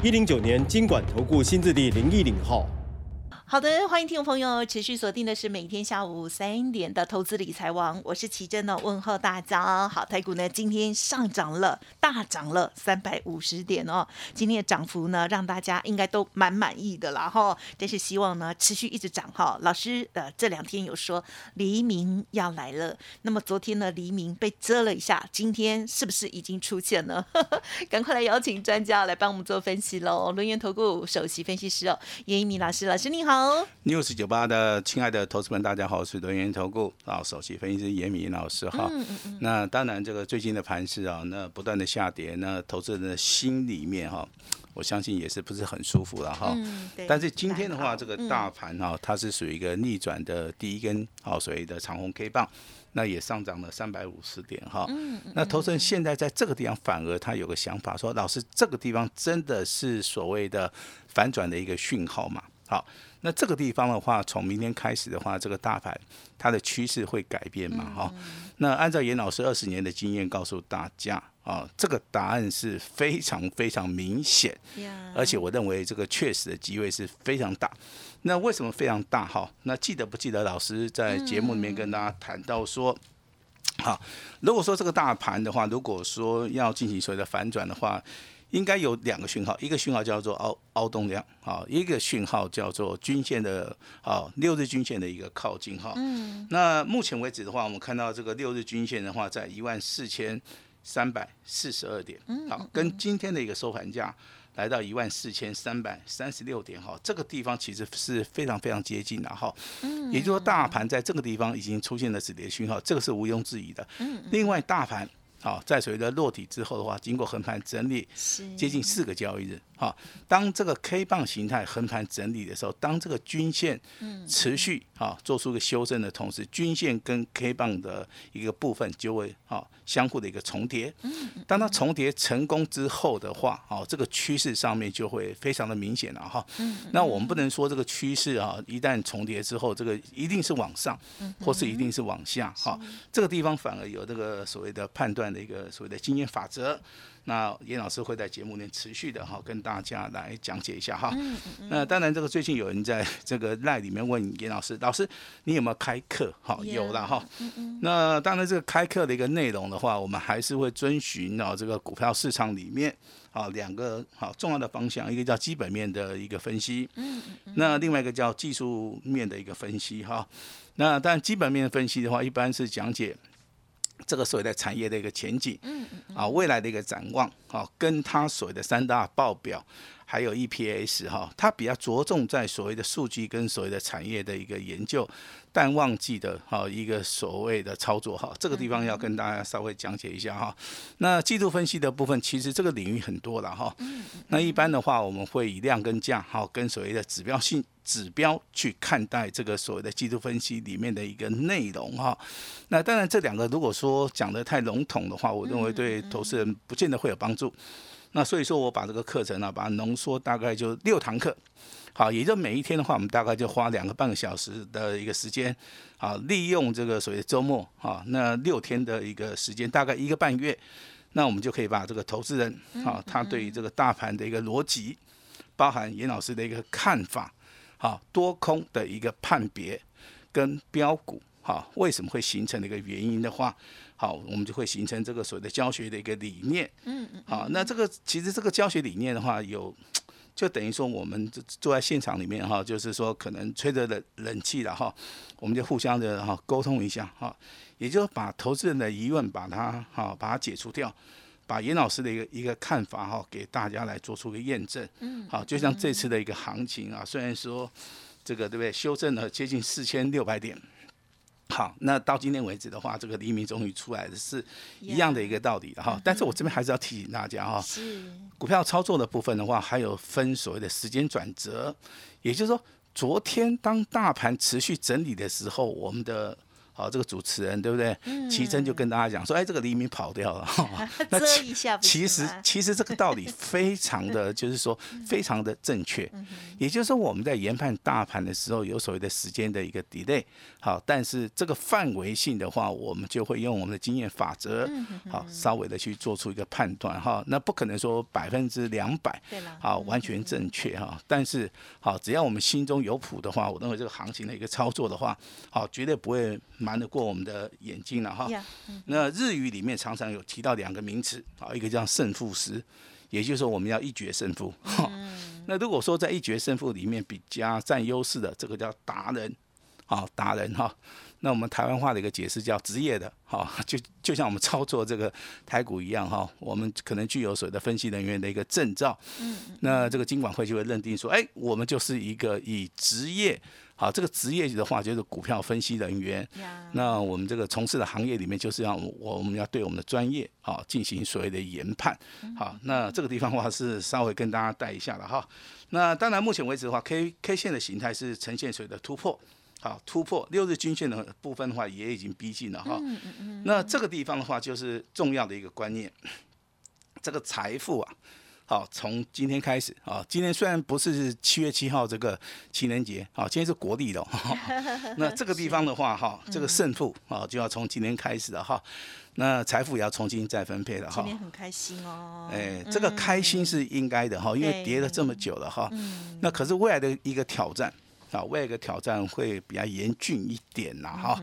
一零九年金管投顾新字第零一零号。好的，欢迎听众朋友持续锁定的是每天下午三点的投资理财王，我是奇珍呢，问候大家。好，台股呢今天上涨了，大涨了三百五十点哦，今天的涨幅呢让大家应该都蛮满意的啦哈。但是希望呢持续一直涨哈。老师呃这两天有说黎明要来了，那么昨天呢黎明被遮了一下，今天是不是已经出现了？赶快来邀请专家来帮我们做分析喽。轮源投顾首席分析师哦，叶一鸣老师，老师你好。News 九八的亲爱的投资们，大家好，我是轮源投顾啊首席分析师严敏老师哈。那当然，这个最近的盘势啊，那不断的下跌，那投资人的心里面哈，我相信也是不是很舒服了哈。但是今天的话，这个大盘哈，它是属于一个逆转的第一根好所谓的长红 K 棒，那也上涨了三百五十点哈。那投资人现在在这个地方，反而他有个想法，说老师这个地方真的是所谓的反转的一个讯号嘛？好。那这个地方的话，从明天开始的话，这个大盘它的趋势会改变嘛？哈，那按照严老师二十年的经验告诉大家啊，这个答案是非常非常明显，而且我认为这个确实的机会是非常大。那为什么非常大？哈，那记得不记得老师在节目里面跟大家谈到说，好，如果说这个大盘的话，如果说要进行所谓的反转的话。应该有两个讯号，一个讯号叫做凹凹动量，啊，一个讯号叫做均线的啊六日均线的一个靠近哈。嗯。那目前为止的话，我们看到这个六日均线的话，在一万四千三百四十二点，好，跟今天的一个收盘价来到一万四千三百三十六点哈，这个地方其实是非常非常接近的哈。嗯。也就是说，大盘在这个地方已经出现了止跌讯号，这个是毋庸置疑的。嗯。另外，大盘。好，在所谓的落体之后的话，经过横盘整理，接近四个交易日。好，当这个 K 棒形态横盘整理的时候，当这个均线持续啊做出一个修正的同时，均线跟 K 棒的一个部分就会啊相互的一个重叠。当它重叠成功之后的话，哦，这个趋势上面就会非常的明显了哈。那我们不能说这个趋势啊，一旦重叠之后，这个一定是往上，或是一定是往下。哈，这个地方反而有这个所谓的判断的一个所谓的经验法则。那严老师会在节目里持续的哈跟大家来讲解一下哈。那当然，这个最近有人在 这个赖里面问严老师，老师你有没有开课？哈，有了哈。那当然，这个开课的一个内容的话，我们还是会遵循啊这个股票市场里面啊两个好重要的方向，一个叫基本面的一个分析，那另外一个叫技术面的一个分析哈。那但基本面分析的话，一般是讲解。这个所谓的产业的一个前景，嗯嗯，啊，未来的一个展望，啊，跟它所谓的三大报表。还有 EPS 哈，它比较着重在所谓的数据跟所谓的产业的一个研究，但忘记的哈一个所谓的操作哈，这个地方要跟大家稍微讲解一下哈。那季度分析的部分，其实这个领域很多了哈。那一般的话，我们会以量跟价哈，跟所谓的指标性指标去看待这个所谓的季度分析里面的一个内容哈。那当然这两个如果说讲的太笼统的话，我认为对投资人不见得会有帮助。那所以说我把这个课程呢，把它浓缩大概就六堂课，好，也就每一天的话，我们大概就花两个半个小时的一个时间，好，利用这个所谓周末，啊，那六天的一个时间，大概一个半月，那我们就可以把这个投资人，啊，他对于这个大盘的一个逻辑，包含严老师的一个看法，好，多空的一个判别，跟标股，哈，为什么会形成的一个原因的话。好，我们就会形成这个所谓的教学的一个理念。嗯嗯。好，那这个其实这个教学理念的话，有就等于说我们坐在现场里面哈，就是说可能吹着冷冷气了哈，我们就互相的哈沟通一下哈，也就是把投资人的疑问把它哈把它解除掉，把严老师的一个一个看法哈给大家来做出个验证。嗯。好，就像这次的一个行情啊，虽然说这个对不对修正了接近四千六百点。好，那到今天为止的话，这个黎明终于出来的是一样的一个道理的哈。但是我这边还是要提醒大家哈，股票操作的部分的话，还有分所谓的时间转折，也就是说，昨天当大盘持续整理的时候，我们的好，这个主持人对不对？奇珍就跟大家讲说，哎，这个黎明跑掉了。遮其实其实这个道理非常的，就是说非常的正确。也就是说，我们在研判大盘的时候，有所谓的时间的一个 delay。好，但是这个范围性的话，我们就会用我们的经验法则，好，稍微的去做出一个判断哈。那不可能说百分之两百，对了好，完全正确哈。但是好，只要我们心中有谱的话，我认为这个行情的一个操作的话，好，绝对不会瞒得过我们的眼睛了哈。那日语里面常常有提到两个名词，啊，一个叫胜负师，也就是说我们要一决胜负。哈 那如果说在一决胜负里面比较占优势的，这个叫达人，啊，达人哈。那我们台湾话的一个解释叫职业的，哈，就就像我们操作这个台股一样哈，我们可能具有所谓的分析人员的一个证照，嗯，那这个金管会就会认定说，哎，我们就是一个以职业，好，这个职业的话就是股票分析人员，那我们这个从事的行业里面，就是要我我们要对我们的专业啊进行所谓的研判。好，那这个地方的话是稍微跟大家带一下了哈。那当然，目前为止的话，K K 线的形态是呈现所谓的突破。好，突破六日均线的部分的话，也已经逼近了哈。那这个地方的话，就是重要的一个观念，这个财富啊。好，从今天开始啊，今天虽然不是七月七号这个情人节，啊，今天是国历的哦，那这个地方的话，哈，这个胜负啊，就要从今天开始了哈，那财富也要重新再分配了哈。今天很开心哦，哎，这个开心是应该的哈，因为对跌了这么久了哈。那可是未来的一个挑战啊，未来一个挑战会比较严峻一点啦哈。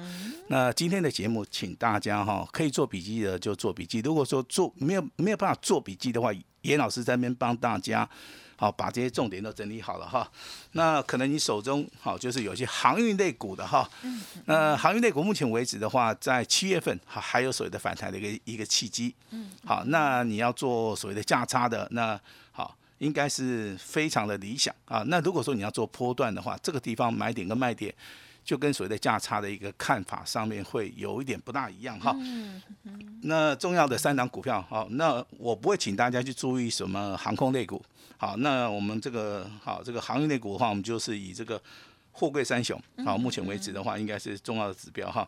那今天的节目，请大家哈可以做笔记的就做笔记，如果说做没有没有办法做笔记的话，严老师在那边帮大家。好，把这些重点都整理好了哈。那可能你手中好就是有些航运类股的哈。那航运类股目前为止的话，在七月份还还有所谓的反弹的一个一个契机。嗯。好，那你要做所谓的价差的，那好，应该是非常的理想啊。那如果说你要做波段的话，这个地方买点跟卖点。就跟所谓的价差的一个看法上面会有一点不大一样哈。那重要的三档股票，好，那我不会请大家去注意什么航空类股，好，那我们这个好这个航运类股的话，我们就是以这个货柜三雄，好，目前为止的话应该是重要的指标哈。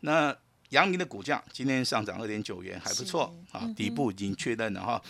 那阳明的股价今天上涨二点九元，还不错啊，底部已经确认了哈。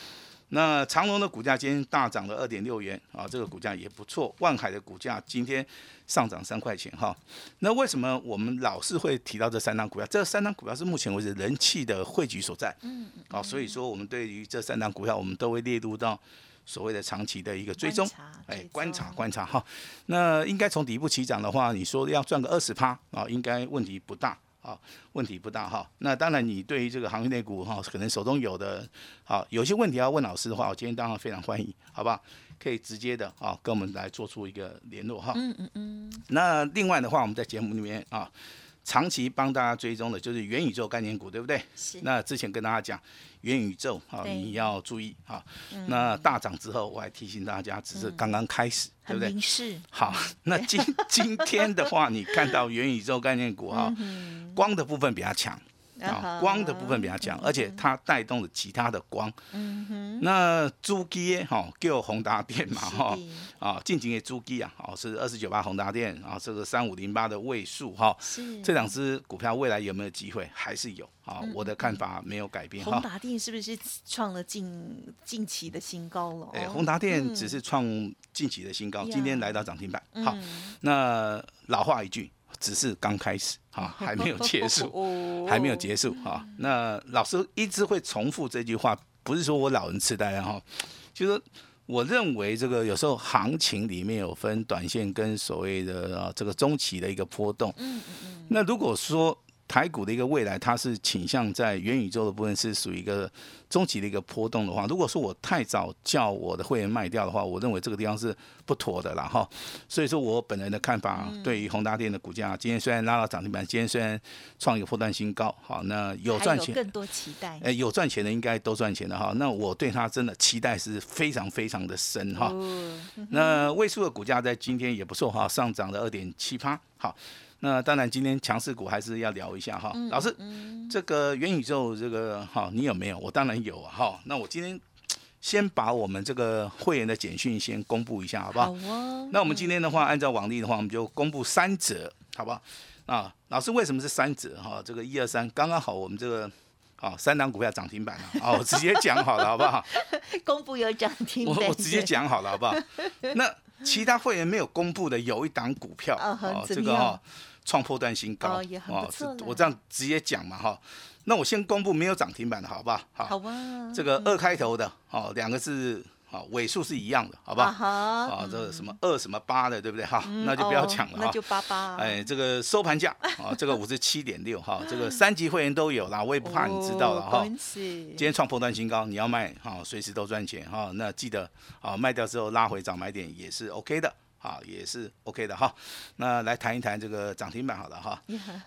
那长隆的股价今天大涨了二点六元啊，这个股价也不错。万海的股价今天上涨三块钱哈。那为什么我们老是会提到这三档股票？这三档股票是目前为止人气的汇聚所在。嗯。好，所以说我们对于这三档股票，我们都会列入到所谓的长期的一个追踪哎，观察观察哈。那应该从底部起涨的话，你说要赚个二十趴啊，应该问题不大。啊，问题不大哈。那当然，你对于这个行业内股哈，可能手中有的，好，有些问题要问老师的话，我今天当然非常欢迎，好不好？可以直接的啊，跟我们来做出一个联络哈。嗯嗯嗯。那另外的话，我们在节目里面啊，长期帮大家追踪的就是元宇宙概念股，对不对？是那之前跟大家讲元宇宙啊，你要注意啊。那大涨之后，我还提醒大家，只是刚刚开始，对不对？是，好，那今今天的话，你看到元宇宙概念股哈，光的部分比较强。啊，光的部分比较强，而且它带动了其他的光。嗯哼，那珠基哈，叫宏达电嘛是哈的，啊，近景的珠基啊，哦是二四九八宏达电，啊这个三五零八的位数哈，是这两只股票未来有没有机会？还是有啊，我的看法没有改变哈。宏达电是不是创了近近期的新高了？哎，哦宏达电只是创近期的新高，今天来到涨停板。好，嗯那老话一句，只是刚开始啊，还没有结束。哦 还没有结束啊。那老师一直会重复这句话，不是说我老人痴呆哈，就是我认为这个有时候行情里面有分短线跟所谓的啊这个中期的一个波动。嗯嗯嗯。那如果说台股的一个未来，它是倾向在元宇宙的部分是属于一个中期的一个波动的话，如果说我太早叫我的会员卖掉的话，我认为这个地方是不妥的啦哈。所以说我本人的看法，对于宏达电的股价，今天虽然拉到涨停板，今天虽然创一个破断新高，好，那有赚钱，有更多期待。哎，有赚钱的应该都赚钱的哈。那我对它真的期待是非常非常的深哈。哦那位数的股价在今天也不错哈，上涨了二点七八。好，那当然今天强势股还是要聊一下哈。老师，这个元宇宙这个哈，你有没有？我当然有啊哈。那我今天先把我们这个会员的简讯先公布一下，好不好？好哦。那我们今天的话，按照往例的话，我们就公布三折，好不好？啊，老师为什么是三折哈？这个一二三刚刚好，我们这个啊三档股票涨停板了啊，我直接讲好了，好不好？公布有涨停我我直接讲好了，好不好？那其他会员没有公布的有一档股票啊哦，这个哈创破断新高哦我这样直接讲嘛哈。那我先公布没有涨停板的好不好？好，好啊。这个二开头的哦，两个字好尾数是一样的，好不啊好？啊，这个什么二什么八的，对不对？哈，那就不要抢了那。就八八。哎，这个收盘价啊，这个五十七点六哈，这个三级会员都有啦，我也不怕你知道了哈。哦恭喜今天创破断新高，你要卖哈，随时都赚钱哈。那记得啊，卖掉之后拉回涨买点也是 OK 的，啊，也是 OK 的哈。那来谈一谈这个涨停板好了哈。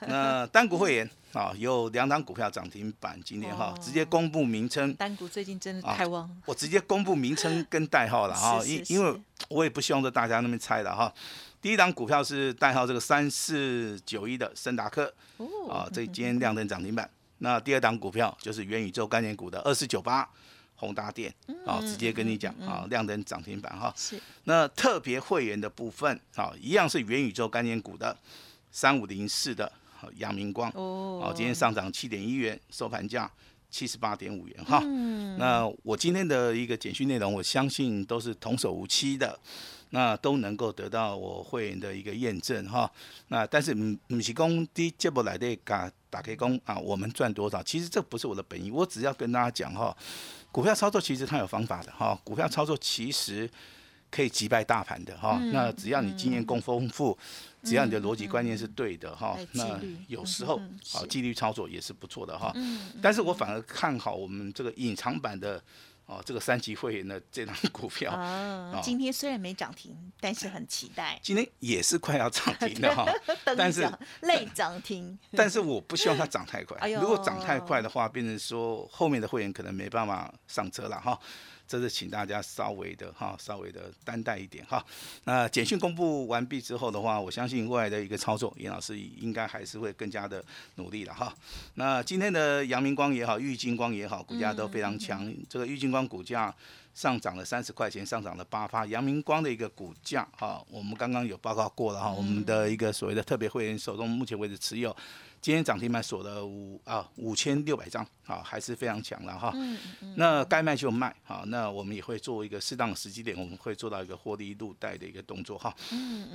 那单股会员啊，有两档股票涨停板，今天哈哦直接公布名称，单股最近真的啊太旺，我直接公布名称跟代号了哈，因因为我也不希望说大家那边猜了哈。第一档股票是代号这个三四九一的森达科哦啊，这今天亮灯涨停板。那第二档股票就是元宇宙概念股的二四九八宏达电啊，直接跟你讲啊，亮灯涨停板哈。是那特别会员的部分啊，一样是元宇宙概念股的三五零四的啊阳明光哦哦，今天上涨七点一元，收盘价七十八点五元哈。嗯那我今天的一个简讯内容，我相信都是童叟无欺的，那都能够得到我会员的一个验证哈。那但是唔唔是讲第节目来的打打开工啊，我们赚多少？其实这不是我的本意，我只要跟大家讲哈，股票操作其实它有方法的哈，股票操作其实。可以击败大盘的哈，嗯那只要你经验够丰富，只要你的逻辑观念是对的哈那有时候嗯啊是纪律操作也是不错的哈。嗯但是我反而看好我们这个隐藏版的哦，这个三级会员的 这张股票，啊哦，今天虽然没涨停，但是很期待。今天也是快要涨停的哈。但是累涨停，但是我不希望它涨太快哎，如果涨太快的话，变成说后面的会员可能没办法上车了哈。这是请大家稍微的哈，稍微的担待一点哈。那简讯公布完毕之后的话，我相信未来的一个操作，严老师应该还是会更加的努力了哈。那今天的阳明光也好，玉金光也好，股价都非常强。这个玉金光股价上涨了三十块钱，上涨了八发。阳明光的一个股价哈，我们刚刚有报告过了哈，我们的一个所谓的特别会员手中目前为止持有。今天涨停板锁了五啊五千六百张，啊还是非常强了哈。那该卖就卖，好，那我们也会做一个适当的时机点，我们会做到一个获利入袋的一个动作哈。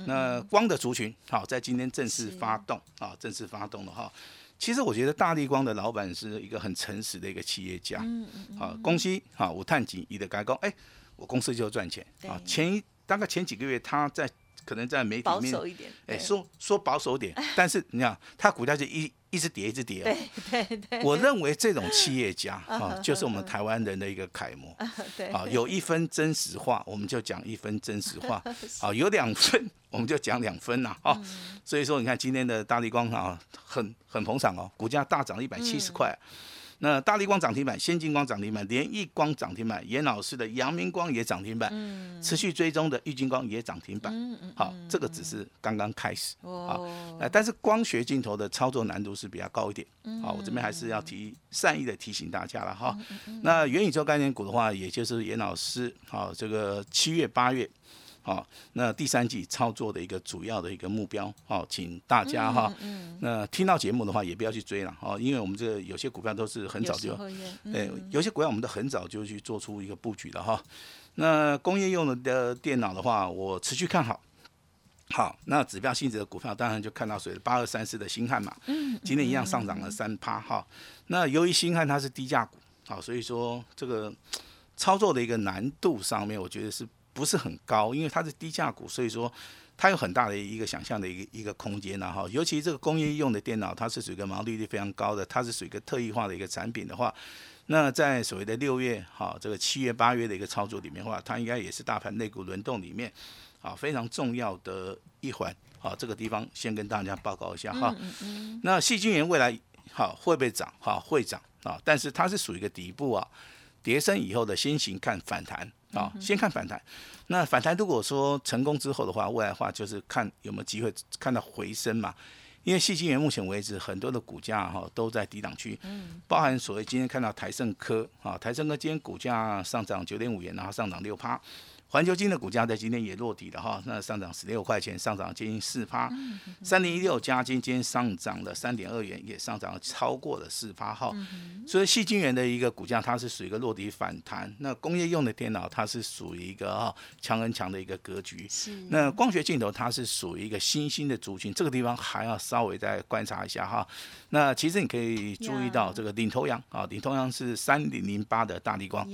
那光的族群，好，在今天正式发动啊，正式发动了哈。其实我觉得大力光的老板是一个很诚实的一个企业家，啊，公司啊我探景，你的改工，哎，我公司就赚钱啊。对前一大概前几个月他在可能在媒体保面守一点。哎，对说说保守点，但是你看它股价就一一直跌，一直跌、哦。对对对，我认为这种企业家 啊，就是我们台湾人的一个楷模 对啊。有一分真实话，我们就讲一分真实话啊；有两分，我们就讲两分呐啊。所以说，你看今天的大力光啊，很很捧场哦，股价大涨一百七十块。那大力光涨停板，先进光涨停板，联益光涨停板，严老师的阳明光也涨停板，持续追踪的玉金光也涨停板。好，这个只是刚刚开始啊。哦，呃，但是光学镜头的操作难度是比较高一点，好，我这边还是要提善意的提醒大家了哈。那元宇宙概念股的话，也就是严老师，好，这个七月八月。好，那第三季操作的一个主要的一个目标，好，请大家哈，那听到节目的话也不要去追了，哦，因为我们这个有些股票都是很早就有些股票我们都很早就去做出一个布局了哈。那工业用的的电脑的话，我持续看好。好，那指标性质的股票，当然就看到谁八二三四的星汉嘛，嗯今天一样上涨了三趴哈。那由于星汉它是低价股，好，所以说这个操作的一个难度上面，我觉得是不是很高？因为它是低价股，所以说它有很大的一个想象的一个一个空间呐哈。尤其这个工业用的电脑，它是属于一个毛利率非常高的，它是属于一个特异化的一个产品的话，那在所谓的六月哈这个七月八月的一个操作里面的话，它应该也是大盘内股轮动里面啊非常重要的一环。好，这个地方先跟大家报告一下哈。那细菌源未来好会不会涨？哈，会涨啊，但是它是属于一个底部啊，跌升以后的先行看反弹啊，先看反弹。那反弹如果说成功之后的话，未来的话就是看有没有机会看到回升嘛。因为细晶元目前为止很多的股价哈都在低档区，嗯，包含所谓今天看到台盛科啊，台盛科今天股价上涨九点五元，然后上涨六趴。环球金的股价在今天也落底了哈，那上涨十六块钱，上涨接近四趴。三零一六加金今天上涨了三点二元，也上涨了超过了四趴哈。所以细晶元的一个股价它是属于一个落底反弹。那工业用的电脑它是属于一个哈强很强的一个格局。那光学镜头它是属于一个新兴的族群，这个地方还要稍微再观察一下哈。那其实你可以注意到这个领头羊啊，领头羊是三零零八的大地光。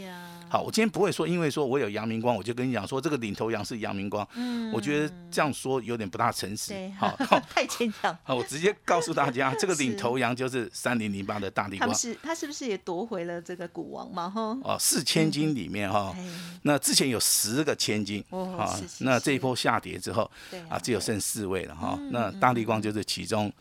好，我今天不会说，因为说我有阳明光，我就跟你讲说这个领头羊是阳明光。嗯，我觉得这样说有点不大诚实。好，太牵强。好，我直接告诉大家，这个领头羊就是三零零八的大力光。他是他是不是也夺回了这个股王嘛？哈。哦，四千金里面哈，那之前有十个千金啊，那这一波下跌之后，啊，只有剩四位了哈。那大力光就是其中。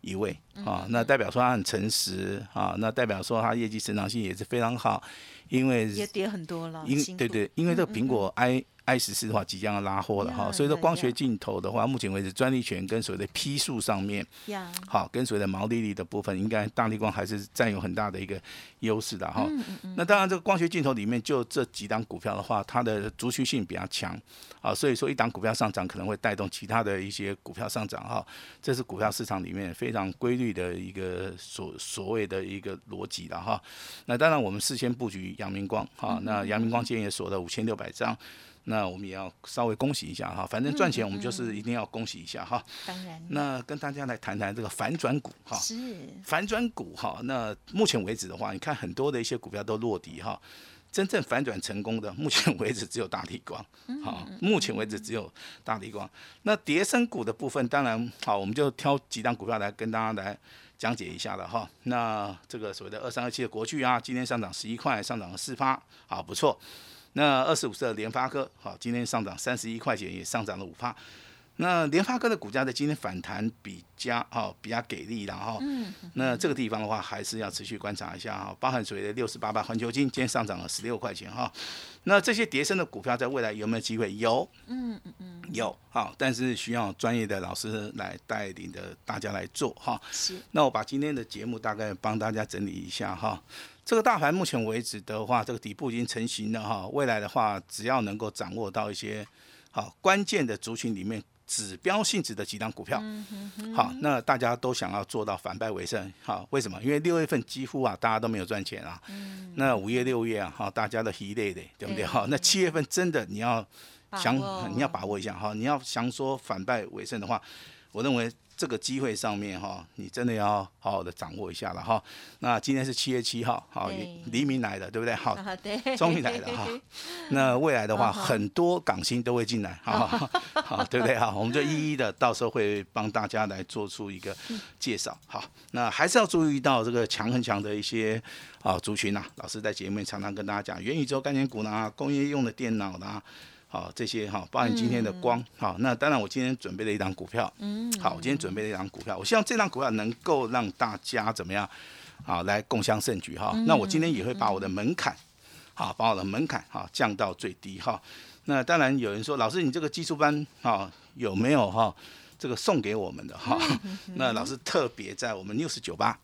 一位啊，那代表说他很诚实啊，那代表说他业绩成长性也是非常好，因为也跌很多了，因对对，因为这个苹果 i。I 十四的话即将要拉货了哈，所以说光学镜头的话，目前为止专利权跟所谓的批数上面，好跟所谓的毛利率的部分，应该大力光还是占有很大的一个优势的哈。那当然这个光学镜头里面就这几档股票的话，它的族群性比较强啊，所以说一档股票上涨可能会带动其他的一些股票上涨哈，这是股票市场里面非常规律的一个所所谓的一个逻辑的哈。那当然我们事先布局阳明光哈，那阳明光今天也锁了五千六百张。那我们也要稍微恭喜一下哈，反正赚钱我们就是一定要恭喜一下哈。当然。那跟大家来谈谈这个反转股哈。是。反转股哈，那目前为止的话，你看很多的一些股票都落底哈，真正反转成功的，目前为止只有大地光。好，目前为止只有大地光。那叠升股的部分，当然好，我们就挑几张股票来跟大家来讲解一下了哈。那这个所谓的二三二七的国巨啊，今天上涨十一块，上涨了四发，好不错。那二十五的联发科，好，今天上涨三十一块钱，也上涨了五帕。那联发科的股价在今天反弹比较，哦，比较给力，然后，嗯那这个地方的话，还是要持续观察一下哈。包含所谓的六十八八环球金，今天上涨了十六块钱哈。那这些叠升的股票，在未来有没有机会？有，嗯嗯嗯，有，好，但是需要专业的老师来带领的大家来做哈。是。那我把今天的节目大概帮大家整理一下哈。这个大盘目前为止的话，这个底部已经成型了哈。未来的话，只要能够掌握到一些好关键的族群里面指标性质的几档股票，好，那大家都想要做到反败为胜。好，为什么？因为六月份几乎啊，大家都没有赚钱啊。那五月、六月啊，哈，大家都疲累的，对不对？哈，那七月份真的你要想，你要把握一下哈。你要想说反败为胜的话，我认为。这个机会上面哈，你真的要好好的掌握一下了哈。那今天是七月七号，好，黎明来的，对不对？好，终于来了哈。那未来的话，很多港星都会进来，好，好，对不对？哈，我们就一一的到时候会帮大家来做出一个介绍。好，那还是要注意到这个强很强的一些啊族群呐。老师在节目里常常跟大家讲，元宇宙概念股呢，工业用的电脑呢。好，这些哈，包含今天的光，好，那当然我今天准备了一张股票，嗯，好，我今天准备了一张股票，我希望这张股票能够让大家怎么样，好，来共襄盛举哈。那我今天也会把我的门槛，好，把我的门槛哈降到最低哈。那当然有人说，老师你这个技术班哈有没有哈这个送给我们的哈？那老师特别在我们六十九八，好，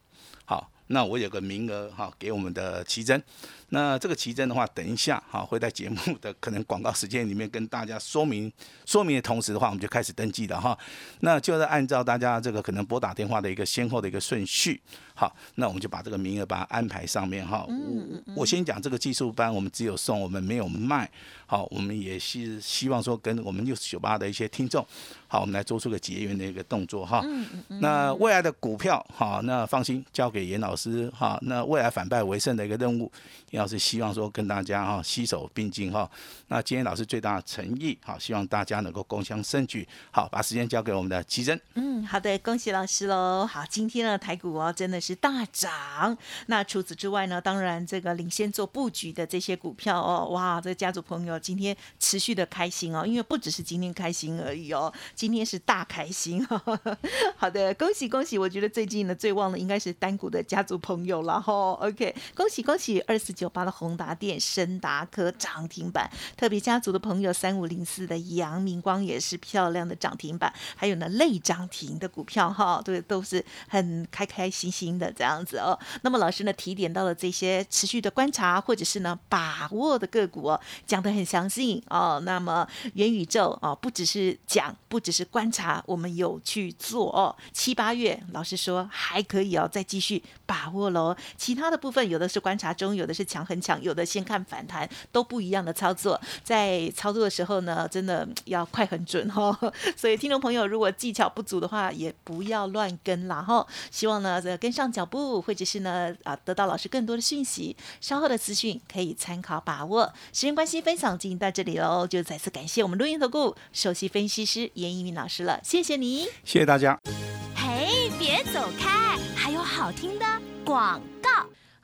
那我有个名额哈给我们的奇珍。那这个奇珍的话，等一下哈会在节目的可能广告时间里面跟大家说明说明的同时的话，我们就开始登记了哈。那就是按照大家这个可能拨打电话的一个先后的一个顺序，好，那我们就把这个名额把它安排上面哈。我我先讲这个技术班，我们只有送，我们没有卖。好，我们也是希望说跟我们六十九八的一些听众，好，我们来做出个结缘的一个动作哈。那未来的股票好，那放心交给严老师哈。那未来反败为胜的一个任务。严老师希望说跟大家哈携手并进哈，那今天老师最大的诚意好，希望大家能够共襄盛举。好，把时间交给我们的奇珍。嗯，好的，恭喜老师喽。好，今天的台股哦真的是大涨。那除此之外呢，当然这个领先做布局的这些股票哦，哇，这家族朋友今天持续的开心哦，因为不只是今天开心而已哦，今天是大开心。好的，恭喜恭喜！我觉得最近呢最旺的应该是单股的家族朋友了哈。OK，恭喜恭喜，二四九八的宏达电、深达科涨停板，特别家族的朋友三五零四的阳明光也是漂亮的涨停板，还有呢类涨停的股票哈，对，都是很开开心心的这样子哦。那么老师呢提点到了这些持续的观察或者是呢把握的个股哦，讲的很详细哦。那么元宇宙哦，不只是讲，不只是观察，我们有去做哦。七八月老师说还可以哦，再继续把握喽。其他的部分有的是观察中，有的是强很强，有的先看反弹，都不一样的操作。在操作的时候呢，真的要快很准哦。所以听众朋友如果技巧不足的话，也不要乱跟啦哈。希望呢跟上脚步，或者是呢啊得到老师更多的讯息，稍后的资讯可以参考把握。时间关系，分享进行到这里喽，就再次感谢我们录音投顾首席分析师严一鸣老师了，谢谢你，谢谢大家。嘿，别走开，还有好听的广告。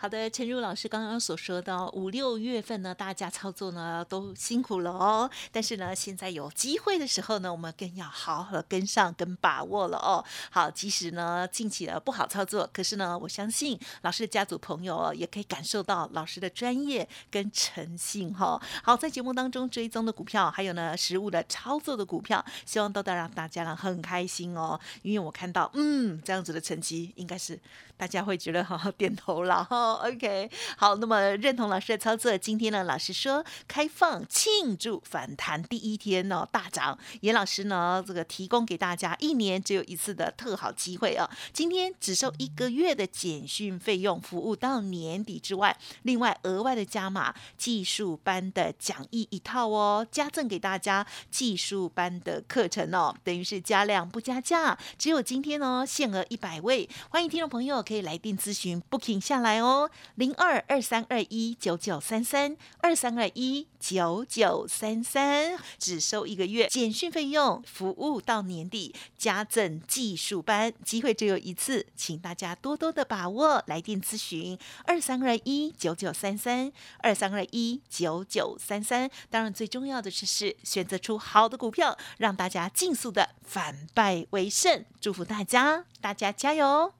好的，陈如老师刚刚所说的五六月份呢，大家操作呢都辛苦了哦。但是呢，现在有机会的时候呢，我们更要好好的跟上跟把握了哦。好，即使呢近期的不好操作，可是呢，我相信老师的家族朋友哦，也可以感受到老师的专业跟诚信哈。好，在节目当中追踪的股票，还有呢实物的操作的股票，希望都能让大家呢很开心哦。因为我看到嗯这样子的成绩，应该是大家会觉得好 好点头了哈。OK，好，那么认同老师的操作，今天呢，老师说开放庆祝反弹第一天哦大涨，严老师呢这个提供给大家一年只有一次的特好机会哦，今天只收一个月的简讯费用，服务到年底之外，另外额外的加码技术班的讲义一套哦，加赠给大家技术班的课程哦，等于是加量不加价，只有今天哦，限额一百位，欢迎听众朋友可以来电咨询 booking 下来哦。零二二三二一九九三三二三二一九九三三，只收一个月简讯费用，服务到年底，加赠技术班，机会只有一次，请大家多多的把握，来电咨询二三二一九九三三二三二一九九三三。当然，最重要的是是选择出好的股票，让大家尽速的反败为胜。祝福大家，大家加油！